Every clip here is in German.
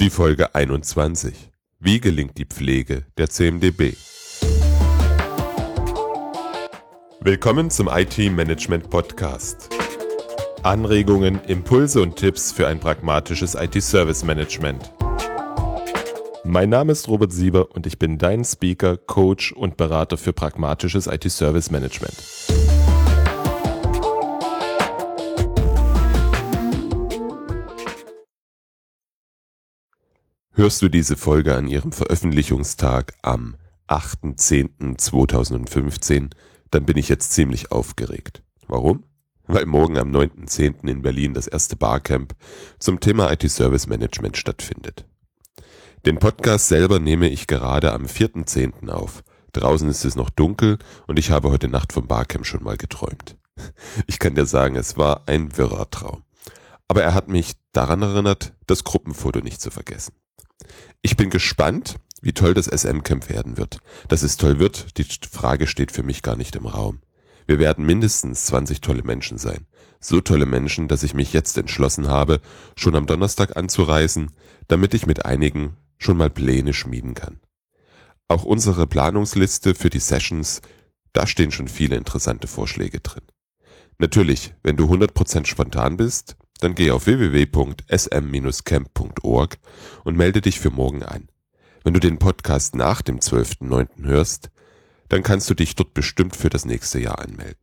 Die Folge 21. Wie gelingt die Pflege der CMDB? Willkommen zum IT-Management Podcast. Anregungen, Impulse und Tipps für ein pragmatisches IT-Service-Management. Mein Name ist Robert Sieber und ich bin dein Speaker, Coach und Berater für pragmatisches IT-Service-Management. Hörst du diese Folge an ihrem Veröffentlichungstag am 8.10.2015, dann bin ich jetzt ziemlich aufgeregt. Warum? Weil morgen am 9.10. in Berlin das erste Barcamp zum Thema IT-Service Management stattfindet. Den Podcast selber nehme ich gerade am 4.10. auf. Draußen ist es noch dunkel und ich habe heute Nacht vom Barcamp schon mal geträumt. Ich kann dir sagen, es war ein wirrer Traum. Aber er hat mich daran erinnert, das Gruppenfoto nicht zu vergessen. Ich bin gespannt, wie toll das SM-Camp werden wird. Dass es toll wird, die Frage steht für mich gar nicht im Raum. Wir werden mindestens 20 tolle Menschen sein. So tolle Menschen, dass ich mich jetzt entschlossen habe, schon am Donnerstag anzureisen, damit ich mit einigen schon mal Pläne schmieden kann. Auch unsere Planungsliste für die Sessions, da stehen schon viele interessante Vorschläge drin. Natürlich, wenn du 100% spontan bist, dann geh auf www.sm-camp.org und melde dich für morgen an. Wenn du den Podcast nach dem 12.09. hörst, dann kannst du dich dort bestimmt für das nächste Jahr anmelden.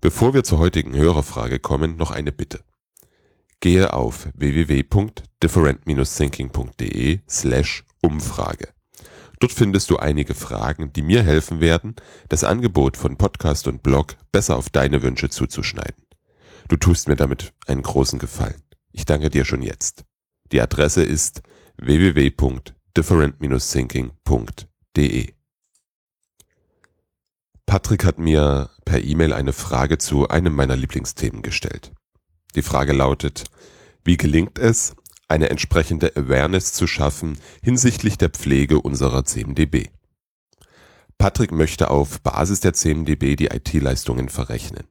Bevor wir zur heutigen Hörerfrage kommen, noch eine Bitte. Gehe auf www.different-thinking.de slash Umfrage. Dort findest du einige Fragen, die mir helfen werden, das Angebot von Podcast und Blog besser auf deine Wünsche zuzuschneiden. Du tust mir damit einen großen Gefallen. Ich danke dir schon jetzt. Die Adresse ist www.different-thinking.de. Patrick hat mir per E-Mail eine Frage zu einem meiner Lieblingsthemen gestellt. Die Frage lautet, wie gelingt es, eine entsprechende Awareness zu schaffen hinsichtlich der Pflege unserer CMDB? Patrick möchte auf Basis der CMDB die IT-Leistungen verrechnen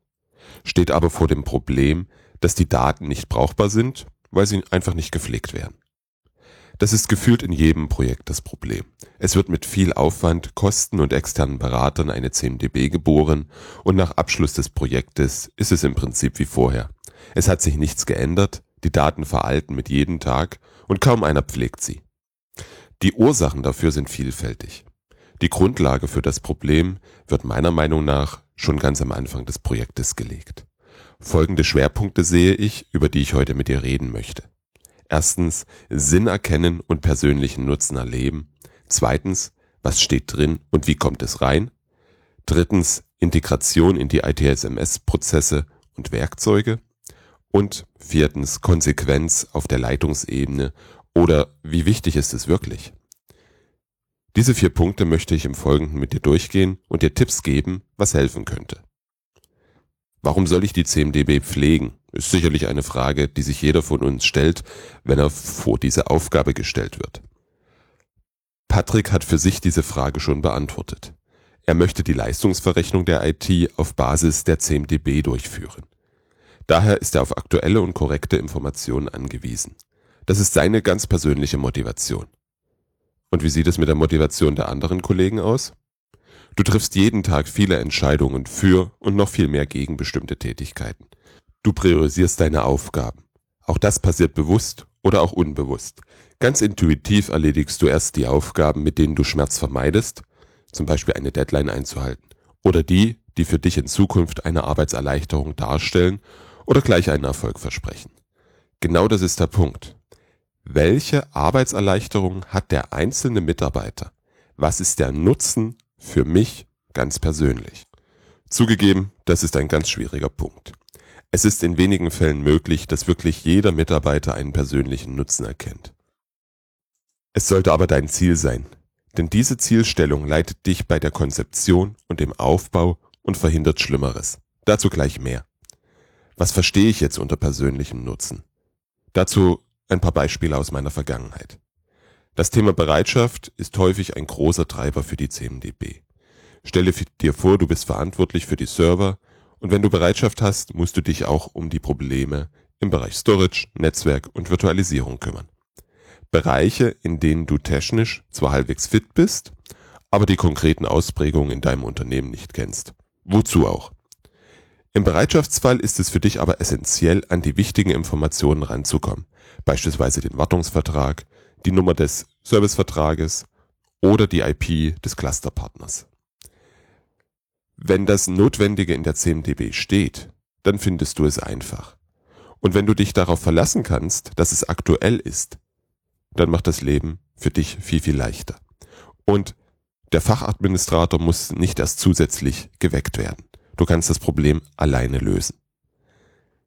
steht aber vor dem Problem, dass die Daten nicht brauchbar sind, weil sie einfach nicht gepflegt werden. Das ist gefühlt in jedem Projekt das Problem. Es wird mit viel Aufwand, Kosten und externen Beratern eine CMDB geboren und nach Abschluss des Projektes ist es im Prinzip wie vorher. Es hat sich nichts geändert, die Daten veralten mit jedem Tag und kaum einer pflegt sie. Die Ursachen dafür sind vielfältig. Die Grundlage für das Problem wird meiner Meinung nach schon ganz am Anfang des Projektes gelegt. Folgende Schwerpunkte sehe ich, über die ich heute mit dir reden möchte. Erstens Sinn erkennen und persönlichen Nutzen erleben. Zweitens, was steht drin und wie kommt es rein? Drittens, Integration in die ITSMS-Prozesse und Werkzeuge. Und viertens, Konsequenz auf der Leitungsebene oder wie wichtig ist es wirklich? Diese vier Punkte möchte ich im Folgenden mit dir durchgehen und dir Tipps geben, was helfen könnte. Warum soll ich die CMDB pflegen? Ist sicherlich eine Frage, die sich jeder von uns stellt, wenn er vor diese Aufgabe gestellt wird. Patrick hat für sich diese Frage schon beantwortet. Er möchte die Leistungsverrechnung der IT auf Basis der CMDB durchführen. Daher ist er auf aktuelle und korrekte Informationen angewiesen. Das ist seine ganz persönliche Motivation. Und wie sieht es mit der Motivation der anderen Kollegen aus? Du triffst jeden Tag viele Entscheidungen für und noch viel mehr gegen bestimmte Tätigkeiten. Du priorisierst deine Aufgaben. Auch das passiert bewusst oder auch unbewusst. Ganz intuitiv erledigst du erst die Aufgaben, mit denen du Schmerz vermeidest, zum Beispiel eine Deadline einzuhalten, oder die, die für dich in Zukunft eine Arbeitserleichterung darstellen oder gleich einen Erfolg versprechen. Genau das ist der Punkt. Welche Arbeitserleichterung hat der einzelne Mitarbeiter? Was ist der Nutzen für mich ganz persönlich? Zugegeben, das ist ein ganz schwieriger Punkt. Es ist in wenigen Fällen möglich, dass wirklich jeder Mitarbeiter einen persönlichen Nutzen erkennt. Es sollte aber dein Ziel sein, denn diese Zielstellung leitet dich bei der Konzeption und dem Aufbau und verhindert Schlimmeres. Dazu gleich mehr. Was verstehe ich jetzt unter persönlichem Nutzen? Dazu ein paar Beispiele aus meiner Vergangenheit. Das Thema Bereitschaft ist häufig ein großer Treiber für die CMDB. Stelle dir vor, du bist verantwortlich für die Server und wenn du Bereitschaft hast, musst du dich auch um die Probleme im Bereich Storage, Netzwerk und Virtualisierung kümmern. Bereiche, in denen du technisch zwar halbwegs fit bist, aber die konkreten Ausprägungen in deinem Unternehmen nicht kennst. Wozu auch? Im Bereitschaftsfall ist es für dich aber essentiell, an die wichtigen Informationen ranzukommen, beispielsweise den Wartungsvertrag, die Nummer des Servicevertrages oder die IP des Clusterpartners. Wenn das Notwendige in der CMDB steht, dann findest du es einfach. Und wenn du dich darauf verlassen kannst, dass es aktuell ist, dann macht das Leben für dich viel, viel leichter. Und der Fachadministrator muss nicht erst zusätzlich geweckt werden. Du kannst das Problem alleine lösen.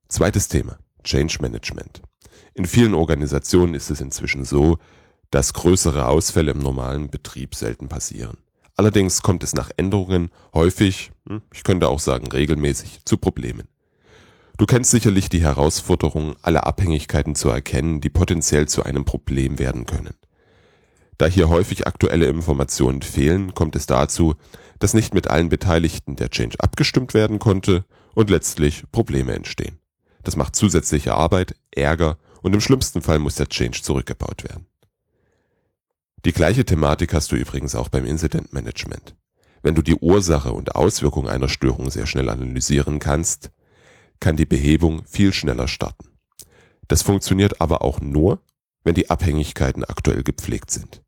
Zweites Thema, Change Management. In vielen Organisationen ist es inzwischen so, dass größere Ausfälle im normalen Betrieb selten passieren. Allerdings kommt es nach Änderungen häufig, hm, ich könnte auch sagen regelmäßig, zu Problemen. Du kennst sicherlich die Herausforderung, alle Abhängigkeiten zu erkennen, die potenziell zu einem Problem werden können. Da hier häufig aktuelle Informationen fehlen, kommt es dazu, dass nicht mit allen Beteiligten der Change abgestimmt werden konnte und letztlich Probleme entstehen. Das macht zusätzliche Arbeit, Ärger und im schlimmsten Fall muss der Change zurückgebaut werden. Die gleiche Thematik hast du übrigens auch beim Incident Management. Wenn du die Ursache und Auswirkung einer Störung sehr schnell analysieren kannst, kann die Behebung viel schneller starten. Das funktioniert aber auch nur, wenn die Abhängigkeiten aktuell gepflegt sind.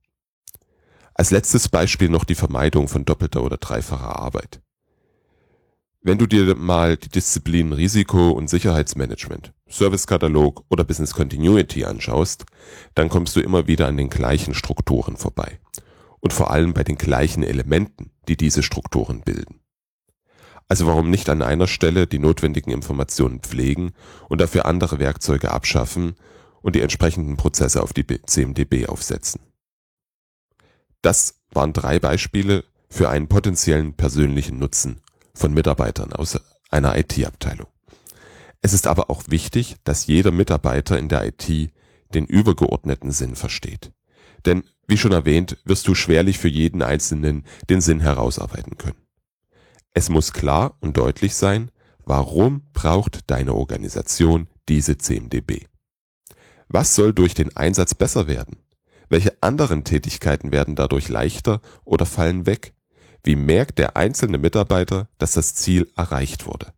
Als letztes Beispiel noch die Vermeidung von doppelter oder dreifacher Arbeit. Wenn du dir mal die Disziplinen Risiko- und Sicherheitsmanagement, Servicekatalog oder Business Continuity anschaust, dann kommst du immer wieder an den gleichen Strukturen vorbei. Und vor allem bei den gleichen Elementen, die diese Strukturen bilden. Also warum nicht an einer Stelle die notwendigen Informationen pflegen und dafür andere Werkzeuge abschaffen und die entsprechenden Prozesse auf die CMDB aufsetzen? Das waren drei Beispiele für einen potenziellen persönlichen Nutzen von Mitarbeitern aus einer IT-Abteilung. Es ist aber auch wichtig, dass jeder Mitarbeiter in der IT den übergeordneten Sinn versteht. Denn, wie schon erwähnt, wirst du schwerlich für jeden Einzelnen den Sinn herausarbeiten können. Es muss klar und deutlich sein, warum braucht deine Organisation diese CMDB? Was soll durch den Einsatz besser werden? Welche anderen Tätigkeiten werden dadurch leichter oder fallen weg? Wie merkt der einzelne Mitarbeiter, dass das Ziel erreicht wurde?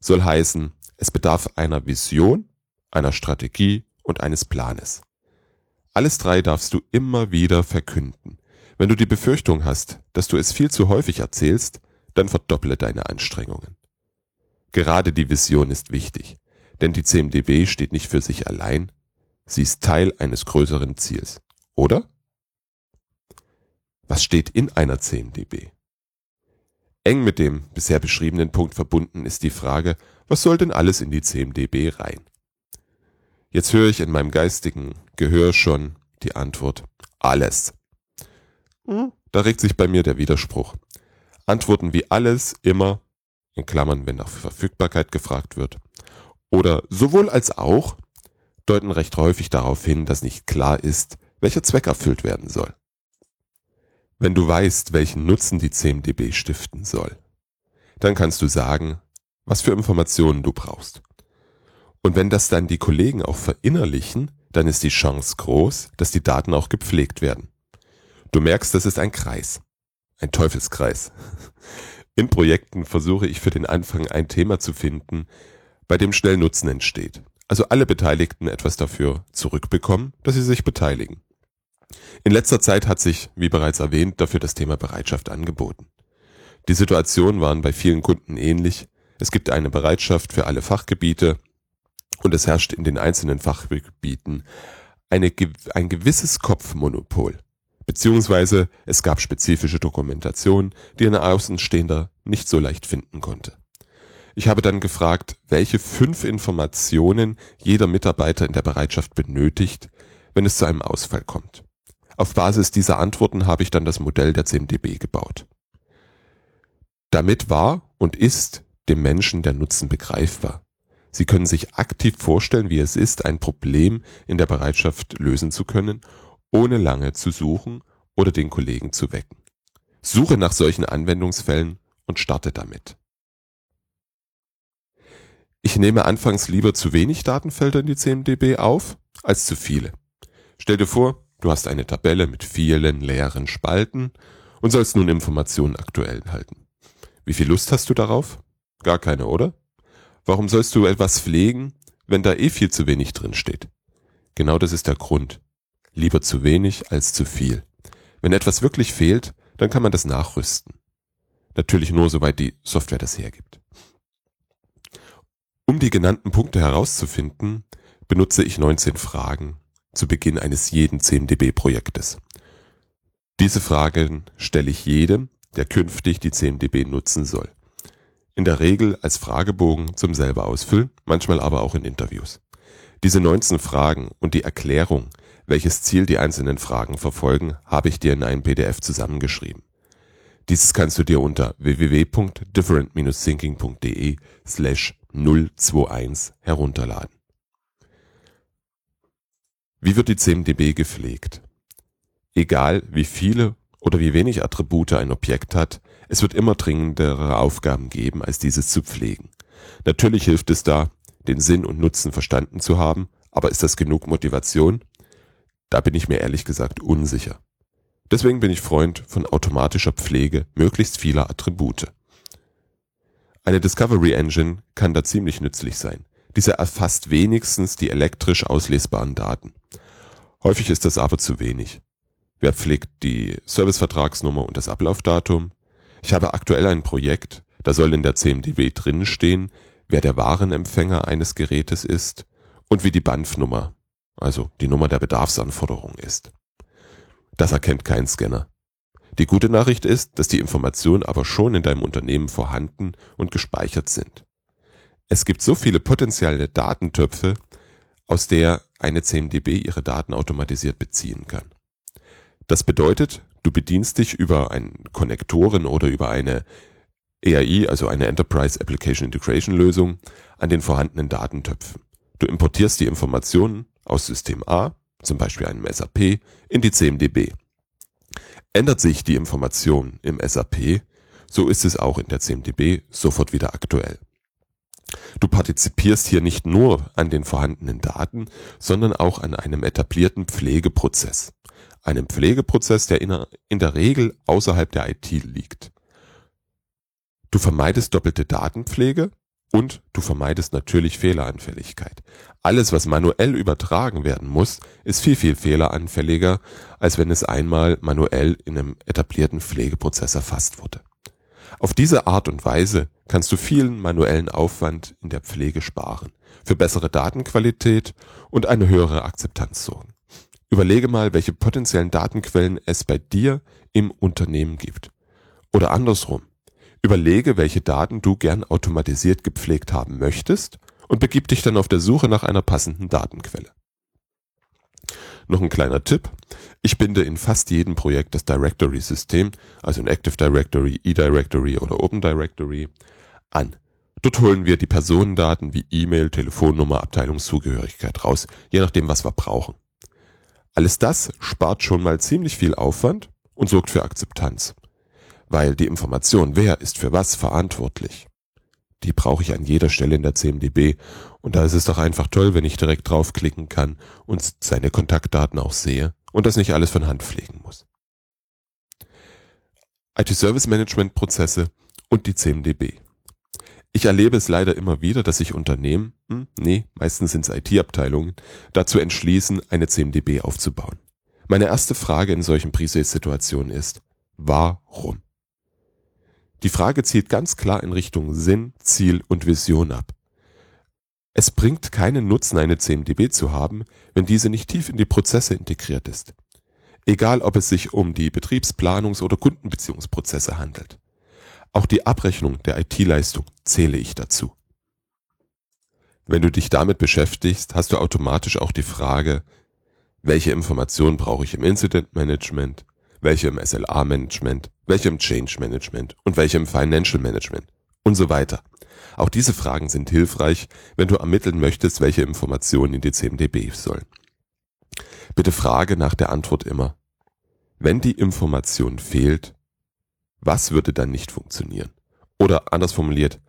Soll heißen, es bedarf einer Vision, einer Strategie und eines Planes. Alles drei darfst du immer wieder verkünden. Wenn du die Befürchtung hast, dass du es viel zu häufig erzählst, dann verdopple deine Anstrengungen. Gerade die Vision ist wichtig, denn die CMDB steht nicht für sich allein, Sie ist Teil eines größeren Ziels, oder? Was steht in einer CMDB? Eng mit dem bisher beschriebenen Punkt verbunden ist die Frage, was soll denn alles in die CMDB rein? Jetzt höre ich in meinem geistigen Gehör schon die Antwort, alles. Hm, da regt sich bei mir der Widerspruch. Antworten wie alles immer, in Klammern, wenn nach Verfügbarkeit gefragt wird, oder sowohl als auch deuten recht häufig darauf hin, dass nicht klar ist, welcher Zweck erfüllt werden soll. Wenn du weißt, welchen Nutzen die CMDB stiften soll, dann kannst du sagen, was für Informationen du brauchst. Und wenn das dann die Kollegen auch verinnerlichen, dann ist die Chance groß, dass die Daten auch gepflegt werden. Du merkst, das ist ein Kreis. Ein Teufelskreis. In Projekten versuche ich für den Anfang ein Thema zu finden, bei dem schnell Nutzen entsteht also alle Beteiligten etwas dafür zurückbekommen, dass sie sich beteiligen. In letzter Zeit hat sich, wie bereits erwähnt, dafür das Thema Bereitschaft angeboten. Die Situationen waren bei vielen Kunden ähnlich. Es gibt eine Bereitschaft für alle Fachgebiete und es herrscht in den einzelnen Fachgebieten eine, ein gewisses Kopfmonopol. Beziehungsweise es gab spezifische Dokumentation, die ein Außenstehender nicht so leicht finden konnte. Ich habe dann gefragt, welche fünf Informationen jeder Mitarbeiter in der Bereitschaft benötigt, wenn es zu einem Ausfall kommt. Auf Basis dieser Antworten habe ich dann das Modell der CMDB gebaut. Damit war und ist dem Menschen der Nutzen begreifbar. Sie können sich aktiv vorstellen, wie es ist, ein Problem in der Bereitschaft lösen zu können, ohne lange zu suchen oder den Kollegen zu wecken. Suche nach solchen Anwendungsfällen und starte damit. Ich nehme anfangs lieber zu wenig Datenfelder in die CMDB auf als zu viele. Stell dir vor, du hast eine Tabelle mit vielen leeren Spalten und sollst nun Informationen aktuell halten. Wie viel Lust hast du darauf? Gar keine, oder? Warum sollst du etwas pflegen, wenn da eh viel zu wenig drin steht? Genau das ist der Grund. Lieber zu wenig als zu viel. Wenn etwas wirklich fehlt, dann kann man das nachrüsten. Natürlich nur, soweit die Software das hergibt. Um die genannten Punkte herauszufinden, benutze ich 19 Fragen zu Beginn eines jeden CMDB-Projektes. Diese Fragen stelle ich jedem, der künftig die CMDB nutzen soll. In der Regel als Fragebogen zum selber ausfüllen, manchmal aber auch in Interviews. Diese 19 Fragen und die Erklärung, welches Ziel die einzelnen Fragen verfolgen, habe ich dir in einem PDF zusammengeschrieben. Dieses kannst du dir unter www.different-thinking.de slash 021 herunterladen. Wie wird die CMDB gepflegt? Egal wie viele oder wie wenig Attribute ein Objekt hat, es wird immer dringendere Aufgaben geben, als dieses zu pflegen. Natürlich hilft es da, den Sinn und Nutzen verstanden zu haben, aber ist das genug Motivation? Da bin ich mir ehrlich gesagt unsicher. Deswegen bin ich Freund von automatischer Pflege möglichst vieler Attribute. Eine Discovery Engine kann da ziemlich nützlich sein. Diese erfasst wenigstens die elektrisch auslesbaren Daten. Häufig ist das aber zu wenig. Wer pflegt die Servicevertragsnummer und das Ablaufdatum? Ich habe aktuell ein Projekt, da soll in der CMDB drinnen stehen, wer der Warenempfänger eines Gerätes ist und wie die BANF-Nummer, also die Nummer der Bedarfsanforderung ist. Das erkennt kein Scanner. Die gute Nachricht ist, dass die Informationen aber schon in deinem Unternehmen vorhanden und gespeichert sind. Es gibt so viele potenzielle Datentöpfe, aus der eine CMDB ihre Daten automatisiert beziehen kann. Das bedeutet, du bedienst dich über einen Konnektoren oder über eine EAI, also eine Enterprise Application Integration Lösung, an den vorhandenen Datentöpfen. Du importierst die Informationen aus System A, zum Beispiel einem SAP, in die CMDB. Ändert sich die Information im SAP, so ist es auch in der CMDB sofort wieder aktuell. Du partizipierst hier nicht nur an den vorhandenen Daten, sondern auch an einem etablierten Pflegeprozess einem Pflegeprozess, der in der Regel außerhalb der IT liegt. Du vermeidest doppelte Datenpflege und du vermeidest natürlich Fehleranfälligkeit. Alles, was manuell übertragen werden muss, ist viel, viel fehleranfälliger, als wenn es einmal manuell in einem etablierten Pflegeprozess erfasst wurde. Auf diese Art und Weise kannst du vielen manuellen Aufwand in der Pflege sparen, für bessere Datenqualität und eine höhere Akzeptanz sorgen. Überlege mal, welche potenziellen Datenquellen es bei dir im Unternehmen gibt. Oder andersrum. Überlege, welche Daten du gern automatisiert gepflegt haben möchtest und begib dich dann auf der Suche nach einer passenden Datenquelle. Noch ein kleiner Tipp. Ich binde in fast jedem Projekt das Directory-System, also ein Active Directory, eDirectory oder Open Directory, an. Dort holen wir die Personendaten wie E-Mail, Telefonnummer, Abteilungszugehörigkeit raus, je nachdem, was wir brauchen. Alles das spart schon mal ziemlich viel Aufwand und sorgt für Akzeptanz. Weil die Information, wer ist für was verantwortlich, die brauche ich an jeder Stelle in der CMDB und da ist es doch einfach toll, wenn ich direkt draufklicken kann und seine Kontaktdaten auch sehe und das nicht alles von Hand pflegen muss. IT-Service Management Prozesse und die CMDB. Ich erlebe es leider immer wieder, dass sich Unternehmen, hm, nee, meistens sind es IT-Abteilungen, dazu entschließen, eine CMDB aufzubauen. Meine erste Frage in solchen Pre-Sales-Situationen ist, warum? Die Frage zielt ganz klar in Richtung Sinn, Ziel und Vision ab. Es bringt keinen Nutzen, eine CMDB zu haben, wenn diese nicht tief in die Prozesse integriert ist. Egal, ob es sich um die Betriebsplanungs- oder Kundenbeziehungsprozesse handelt. Auch die Abrechnung der IT-Leistung zähle ich dazu. Wenn du dich damit beschäftigst, hast du automatisch auch die Frage, welche Informationen brauche ich im Incident Management, welche im SLA Management, welche im Change Management und welche im Financial Management und so weiter. Auch diese Fragen sind hilfreich, wenn du ermitteln möchtest, welche Informationen in die CMDB sollen. Bitte frage nach der Antwort immer. Wenn die Information fehlt, was würde dann nicht funktionieren? Oder anders formuliert,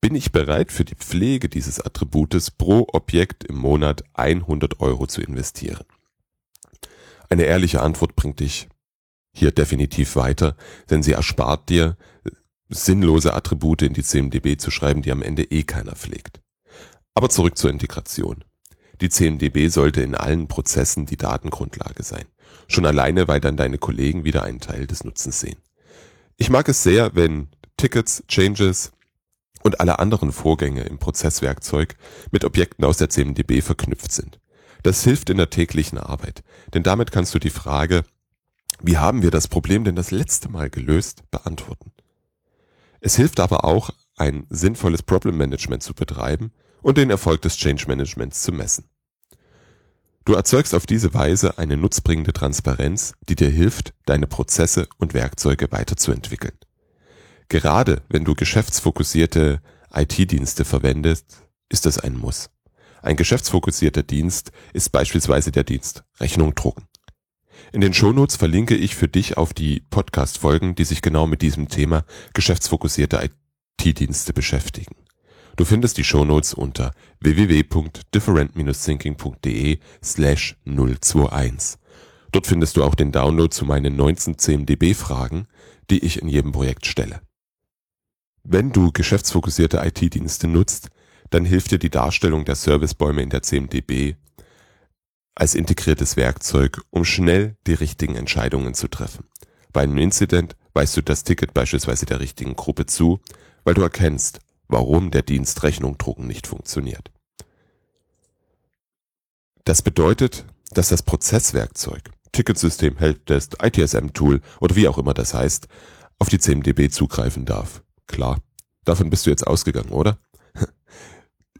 bin ich bereit für die Pflege dieses Attributes pro Objekt im Monat 100 Euro zu investieren? Eine ehrliche Antwort bringt dich hier definitiv weiter, denn sie erspart dir sinnlose Attribute in die CMDB zu schreiben, die am Ende eh keiner pflegt. Aber zurück zur Integration. Die CMDB sollte in allen Prozessen die Datengrundlage sein. Schon alleine, weil dann deine Kollegen wieder einen Teil des Nutzens sehen. Ich mag es sehr, wenn Tickets, Changes und alle anderen Vorgänge im Prozesswerkzeug mit Objekten aus der CMDB verknüpft sind. Das hilft in der täglichen Arbeit, denn damit kannst du die Frage, wie haben wir das Problem denn das letzte Mal gelöst, beantworten. Es hilft aber auch, ein sinnvolles Problem Management zu betreiben und den Erfolg des Change Managements zu messen. Du erzeugst auf diese Weise eine nutzbringende Transparenz, die dir hilft, deine Prozesse und Werkzeuge weiterzuentwickeln. Gerade wenn du geschäftsfokussierte IT-Dienste verwendest, ist das ein Muss. Ein geschäftsfokussierter Dienst ist beispielsweise der Dienst Rechnung drucken. In den Shownotes verlinke ich für dich auf die Podcast-Folgen, die sich genau mit diesem Thema geschäftsfokussierte IT-Dienste beschäftigen. Du findest die Shownotes unter www.different-thinking.de slash 021. Dort findest du auch den Download zu meinen 19 CMDB-Fragen, die ich in jedem Projekt stelle. Wenn du geschäftsfokussierte IT-Dienste nutzt, dann hilft dir die Darstellung der Servicebäume in der CMDB als integriertes Werkzeug, um schnell die richtigen Entscheidungen zu treffen. Bei einem Incident weist du das Ticket beispielsweise der richtigen Gruppe zu, weil du erkennst, warum der Dienst Rechnung drucken nicht funktioniert. Das bedeutet, dass das Prozesswerkzeug, Ticketsystem, Helpdesk, ITSM-Tool oder wie auch immer das heißt, auf die CMDB zugreifen darf. Klar, davon bist du jetzt ausgegangen, oder?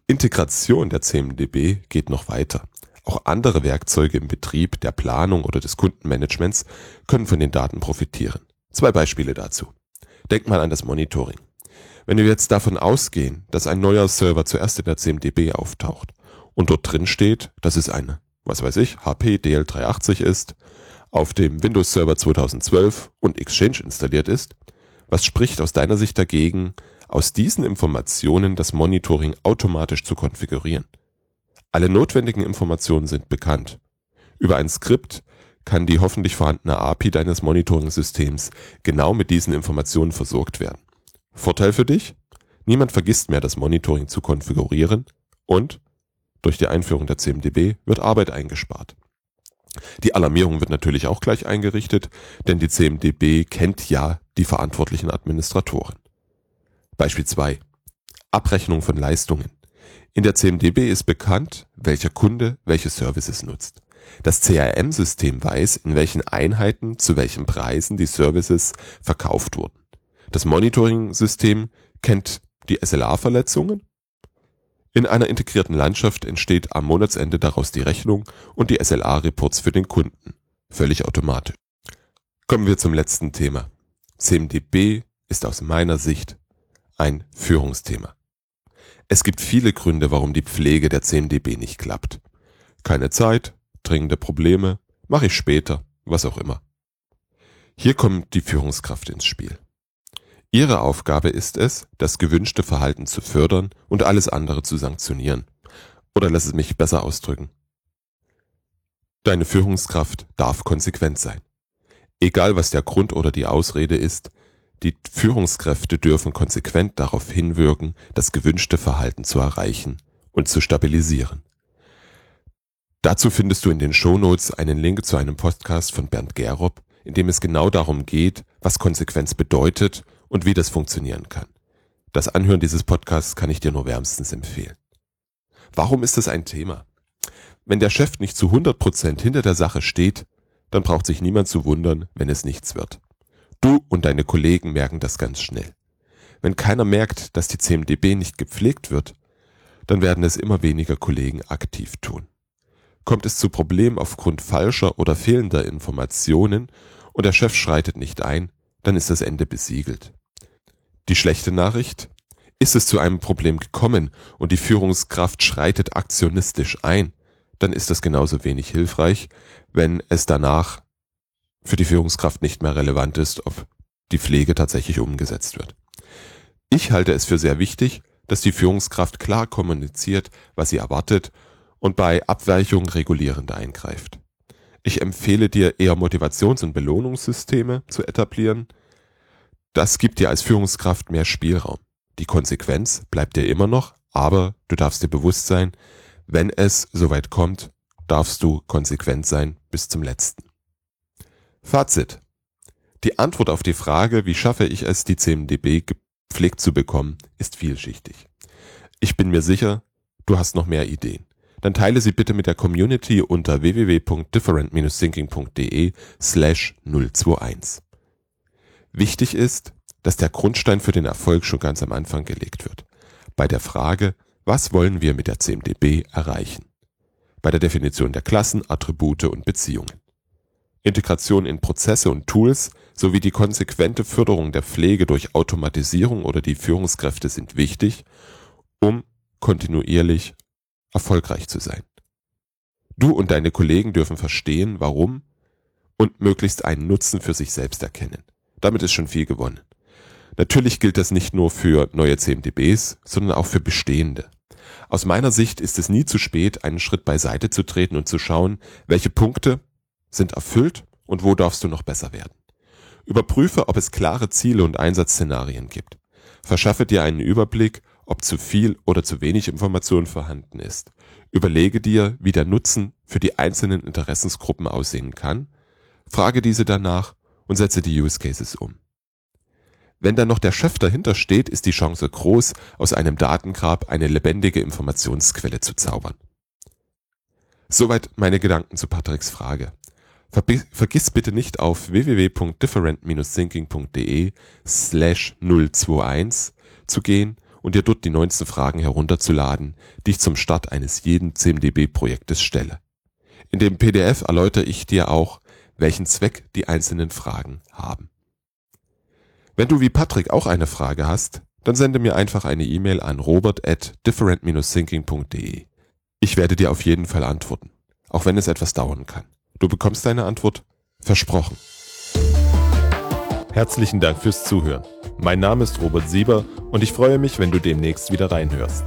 Integration der CMDB geht noch weiter. Auch andere Werkzeuge im Betrieb, der Planung oder des Kundenmanagements können von den Daten profitieren. Zwei Beispiele dazu. Denk mal an das Monitoring. Wenn wir jetzt davon ausgehen, dass ein neuer Server zuerst in der CMDB auftaucht und dort drin steht, dass es eine, was weiß ich, HP DL380 ist, auf dem Windows Server 2012 und Exchange installiert ist, was spricht aus deiner Sicht dagegen, aus diesen Informationen das Monitoring automatisch zu konfigurieren? Alle notwendigen Informationen sind bekannt. Über ein Skript kann die hoffentlich vorhandene API deines Monitoring-Systems genau mit diesen Informationen versorgt werden. Vorteil für dich? Niemand vergisst mehr, das Monitoring zu konfigurieren und durch die Einführung der CMDB wird Arbeit eingespart. Die Alarmierung wird natürlich auch gleich eingerichtet, denn die CMDB kennt ja die verantwortlichen Administratoren. Beispiel 2. Abrechnung von Leistungen. In der CMDB ist bekannt, welcher Kunde welche Services nutzt. Das CRM-System weiß, in welchen Einheiten zu welchen Preisen die Services verkauft wurden. Das Monitoring-System kennt die SLA-Verletzungen. In einer integrierten Landschaft entsteht am Monatsende daraus die Rechnung und die SLA-Reports für den Kunden. Völlig automatisch. Kommen wir zum letzten Thema. CMDB ist aus meiner Sicht ein Führungsthema. Es gibt viele Gründe, warum die Pflege der CMDB nicht klappt. Keine Zeit, dringende Probleme, mache ich später, was auch immer. Hier kommt die Führungskraft ins Spiel. Ihre Aufgabe ist es, das gewünschte Verhalten zu fördern und alles andere zu sanktionieren. Oder lass es mich besser ausdrücken. Deine Führungskraft darf konsequent sein. Egal was der Grund oder die Ausrede ist, die Führungskräfte dürfen konsequent darauf hinwirken, das gewünschte Verhalten zu erreichen und zu stabilisieren. Dazu findest du in den Shownotes einen Link zu einem Podcast von Bernd Gerob, in dem es genau darum geht, was Konsequenz bedeutet und wie das funktionieren kann. Das Anhören dieses Podcasts kann ich dir nur wärmstens empfehlen. Warum ist es ein Thema? Wenn der Chef nicht zu 100 Prozent hinter der Sache steht, dann braucht sich niemand zu wundern, wenn es nichts wird. Du und deine Kollegen merken das ganz schnell. Wenn keiner merkt, dass die CMDB nicht gepflegt wird, dann werden es immer weniger Kollegen aktiv tun. Kommt es zu Problemen aufgrund falscher oder fehlender Informationen und der Chef schreitet nicht ein, dann ist das Ende besiegelt. Die schlechte Nachricht? Ist es zu einem Problem gekommen und die Führungskraft schreitet aktionistisch ein, dann ist das genauso wenig hilfreich, wenn es danach für die Führungskraft nicht mehr relevant ist, ob die Pflege tatsächlich umgesetzt wird. Ich halte es für sehr wichtig, dass die Führungskraft klar kommuniziert, was sie erwartet und bei Abweichungen regulierend eingreift. Ich empfehle dir eher Motivations- und Belohnungssysteme zu etablieren. Das gibt dir als Führungskraft mehr Spielraum. Die Konsequenz bleibt dir immer noch, aber du darfst dir bewusst sein, wenn es soweit kommt, darfst du konsequent sein bis zum letzten. Fazit. Die Antwort auf die Frage, wie schaffe ich es, die CMDB gepflegt zu bekommen, ist vielschichtig. Ich bin mir sicher, du hast noch mehr Ideen. Dann teile sie bitte mit der Community unter www.different-thinking.de slash 021. Wichtig ist, dass der Grundstein für den Erfolg schon ganz am Anfang gelegt wird. Bei der Frage, was wollen wir mit der CMDB erreichen? Bei der Definition der Klassen, Attribute und Beziehungen. Integration in Prozesse und Tools sowie die konsequente Förderung der Pflege durch Automatisierung oder die Führungskräfte sind wichtig, um kontinuierlich erfolgreich zu sein. Du und deine Kollegen dürfen verstehen, warum und möglichst einen Nutzen für sich selbst erkennen. Damit ist schon viel gewonnen. Natürlich gilt das nicht nur für neue CMDBs, sondern auch für bestehende. Aus meiner Sicht ist es nie zu spät, einen Schritt beiseite zu treten und zu schauen, welche Punkte sind erfüllt und wo darfst du noch besser werden. Überprüfe, ob es klare Ziele und Einsatzszenarien gibt. Verschaffe dir einen Überblick, ob zu viel oder zu wenig Information vorhanden ist. Überlege dir, wie der Nutzen für die einzelnen Interessensgruppen aussehen kann, frage diese danach und setze die Use Cases um. Wenn dann noch der Chef dahinter steht, ist die Chance groß, aus einem Datengrab eine lebendige Informationsquelle zu zaubern. Soweit meine Gedanken zu Patricks Frage. Vergiss bitte nicht auf www.different-thinking.de slash 021 zu gehen und dir dort die neunsten Fragen herunterzuladen, die ich zum Start eines jeden CMDB-Projektes stelle. In dem PDF erläutere ich dir auch, welchen Zweck die einzelnen Fragen haben. Wenn du wie Patrick auch eine Frage hast, dann sende mir einfach eine E-Mail an robert at different-thinking.de. Ich werde dir auf jeden Fall antworten, auch wenn es etwas dauern kann. Du bekommst deine Antwort versprochen. Herzlichen Dank fürs Zuhören. Mein Name ist Robert Sieber und ich freue mich, wenn du demnächst wieder reinhörst.